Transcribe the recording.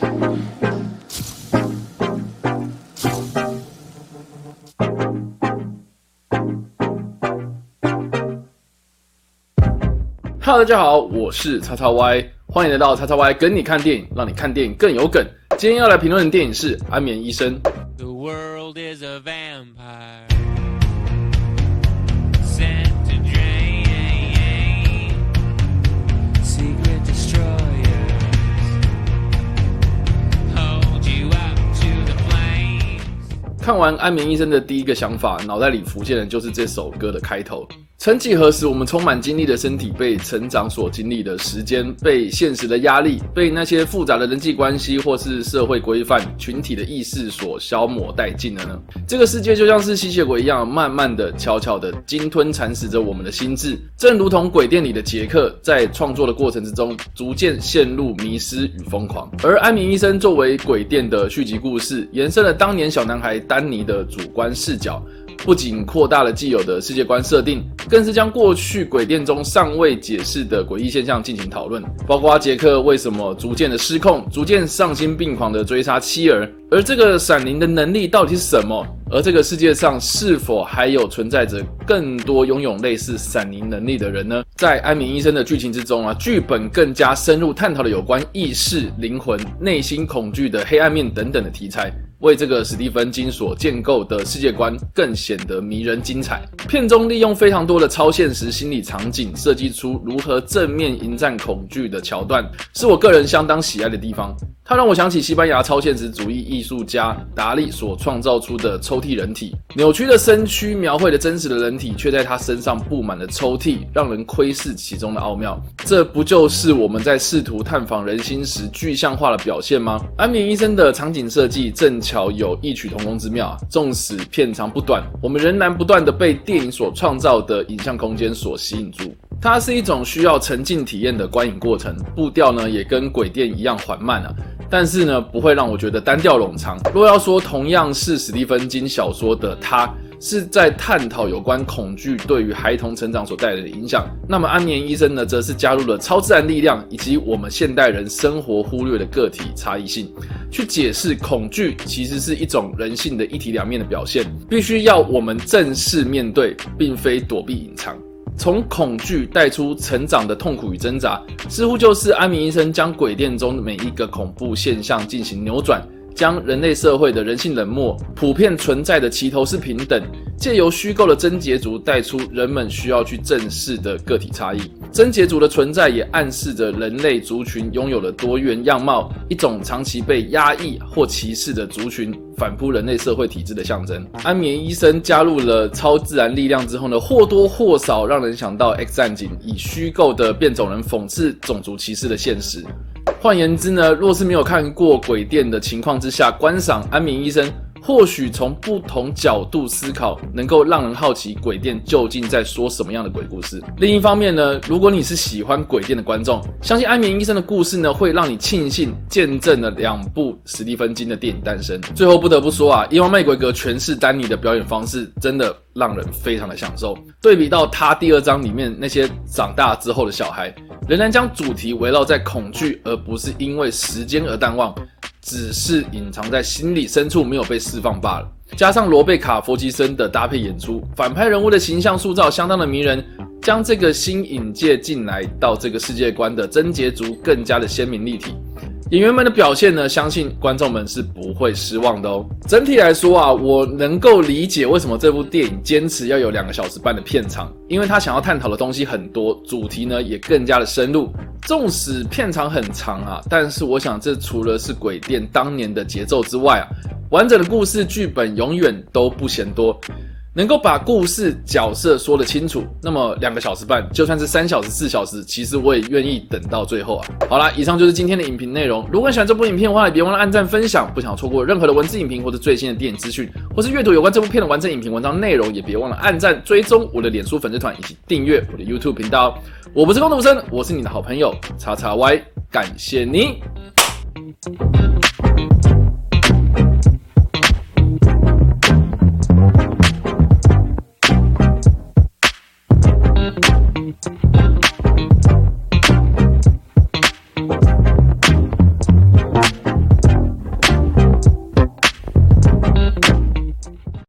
Hello，大家好，我是叉叉 Y，欢迎来到叉叉 Y 跟你看电影，让你看电影更有梗。今天要来评论的电影是《安眠医生》。The world is a vampire. 看完《安眠医生》的第一个想法，脑袋里浮现的就是这首歌的开头。曾几何时，我们充满精力的身体被成长所经历的时间，被现实的压力，被那些复杂的人际关系或是社会规范、群体的意识所消磨殆尽了呢？这个世界就像是吸血鬼一样，慢慢的、悄悄的鲸吞蚕食着我们的心智，正如同鬼店里的杰克，在创作的过程之中，逐渐陷入迷失与疯狂。而《安眠医生》作为鬼店的续集故事，延伸了当年小男孩丹尼的主观视角。不仅扩大了既有的世界观设定，更是将过去鬼店中尚未解释的诡异现象进行讨论，包括杰克为什么逐渐的失控，逐渐丧心病狂的追杀妻儿，而这个闪灵的能力到底是什么？而这个世界上是否还有存在着更多拥有类似闪灵能力的人呢？在安眠医生的剧情之中啊，剧本更加深入探讨了有关意识、灵魂、内心恐惧的黑暗面等等的题材。为这个史蒂芬金所建构的世界观更显得迷人精彩。片中利用非常多的超现实心理场景，设计出如何正面迎战恐惧的桥段，是我个人相当喜爱的地方。它让我想起西班牙超现实主义艺术家达利所创造出的抽屉人体，扭曲的身躯描绘的真实的人体，却在他身上布满了抽屉，让人窥视其中的奥妙。这不就是我们在试图探访人心时具象化的表现吗？安眠医生的场景设计正巧有异曲同工之妙啊！纵使片长不短，我们仍然不断地被电影所创造的影像空间所吸引住。它是一种需要沉浸体验的观影过程，步调呢也跟鬼店一样缓慢啊。但是呢，不会让我觉得单调冗长。若要说同样是史蒂芬金小说的，他是在探讨有关恐惧对于孩童成长所带来的影响，那么《安眠医生》呢，则是加入了超自然力量以及我们现代人生活忽略的个体差异性，去解释恐惧其实是一种人性的一体两面的表现，必须要我们正视面对，并非躲避隐藏。从恐惧带出成长的痛苦与挣扎，似乎就是安眠医生将鬼店中的每一个恐怖现象进行扭转，将人类社会的人性冷漠普遍存在的齐头式平等，借由虚构的贞洁族带出人们需要去正视的个体差异。贞洁族的存在也暗示着人类族群拥有了多元样貌，一种长期被压抑或歧视的族群。反扑人类社会体制的象征。安眠医生加入了超自然力量之后呢，或多或少让人想到《X 战警》以虚构的变种人讽刺种族歧视的现实。换言之呢，若是没有看过鬼店的情况之下观赏安眠医生。或许从不同角度思考，能够让人好奇鬼店究竟在说什么样的鬼故事。另一方面呢，如果你是喜欢鬼店的观众，相信安眠医生的故事呢，会让你庆幸见证了两部史蒂芬金的电影诞生。最后不得不说啊，伊万麦奎格诠释丹尼的表演方式真的让人非常的享受。对比到他第二章里面那些长大之后的小孩，仍然将主题围绕在恐惧，而不是因为时间而淡忘。只是隐藏在心里深处，没有被释放罢了。加上罗贝卡·弗吉森的搭配演出，反派人物的形象塑造相当的迷人，将这个新引介进来到这个世界观的贞洁族更加的鲜明立体。演员们的表现呢，相信观众们是不会失望的哦。整体来说啊，我能够理解为什么这部电影坚持要有两个小时半的片长，因为他想要探讨的东西很多，主题呢也更加的深入。纵使片长很长啊，但是我想这除了是鬼店当年的节奏之外啊，完整的故事剧本永远都不嫌多。能够把故事角色说得清楚，那么两个小时半，就算是三小时、四小时，其实我也愿意等到最后啊。好啦，以上就是今天的影评内容。如果喜欢这部影片的话，也别忘了按赞、分享。不想错过任何的文字影评或者最新的电影资讯，或是阅读有关这部片的完整影评文章内容，也别忘了按赞、追踪我的脸书粉丝团以及订阅我的 YouTube 频道。我不是工读生，我是你的好朋友叉叉 Y，感谢你。